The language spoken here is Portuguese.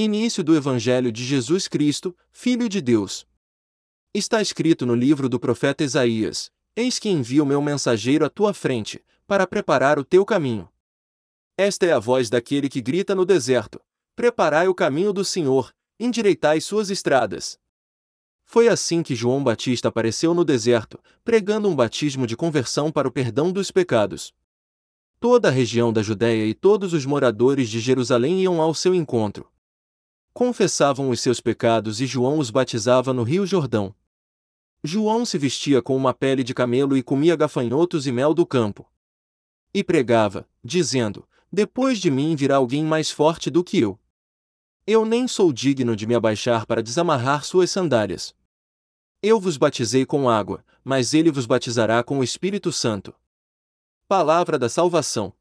Início do Evangelho de Jesus Cristo, Filho de Deus. Está escrito no livro do profeta Isaías: Eis que envio meu mensageiro à tua frente, para preparar o teu caminho. Esta é a voz daquele que grita no deserto: Preparai o caminho do Senhor, endireitai suas estradas. Foi assim que João Batista apareceu no deserto, pregando um batismo de conversão para o perdão dos pecados. Toda a região da Judéia e todos os moradores de Jerusalém iam ao seu encontro. Confessavam os seus pecados e João os batizava no Rio Jordão. João se vestia com uma pele de camelo e comia gafanhotos e mel do campo. E pregava, dizendo: Depois de mim virá alguém mais forte do que eu. Eu nem sou digno de me abaixar para desamarrar suas sandálias. Eu vos batizei com água, mas ele vos batizará com o Espírito Santo. Palavra da Salvação.